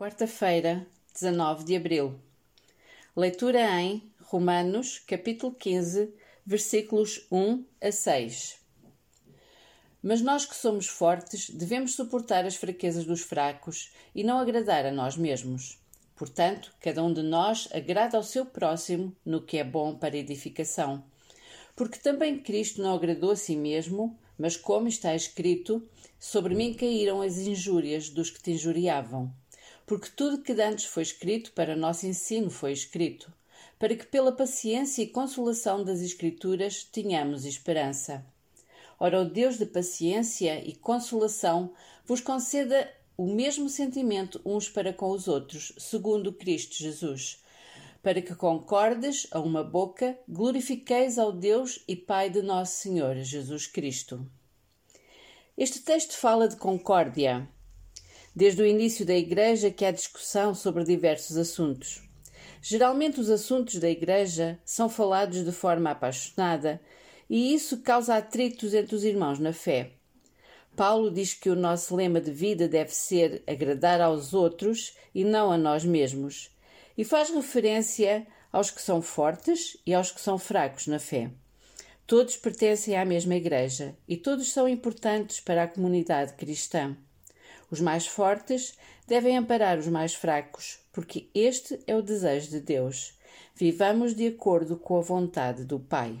Quarta-feira, 19 de abril. Leitura em Romanos, capítulo 15, versículos 1 a 6. Mas nós que somos fortes devemos suportar as fraquezas dos fracos e não agradar a nós mesmos. Portanto, cada um de nós agrada ao seu próximo no que é bom para edificação. Porque também Cristo não agradou a si mesmo, mas como está escrito, sobre mim caíram as injúrias dos que te injuriavam porque tudo que antes foi escrito para nosso ensino foi escrito, para que pela paciência e consolação das Escrituras tenhamos esperança. Ora, o Deus de paciência e consolação vos conceda o mesmo sentimento uns para com os outros, segundo Cristo Jesus, para que concordes a uma boca, glorifiqueis ao Deus e Pai de nosso Senhor Jesus Cristo. Este texto fala de concórdia, Desde o início da Igreja que há discussão sobre diversos assuntos. Geralmente os assuntos da Igreja são falados de forma apaixonada e isso causa atritos entre os irmãos na fé. Paulo diz que o nosso lema de vida deve ser agradar aos outros e não a nós mesmos, e faz referência aos que são fortes e aos que são fracos na fé. Todos pertencem à mesma Igreja e todos são importantes para a comunidade cristã. Os mais fortes devem amparar os mais fracos, porque este é o desejo de Deus. Vivamos de acordo com a vontade do Pai.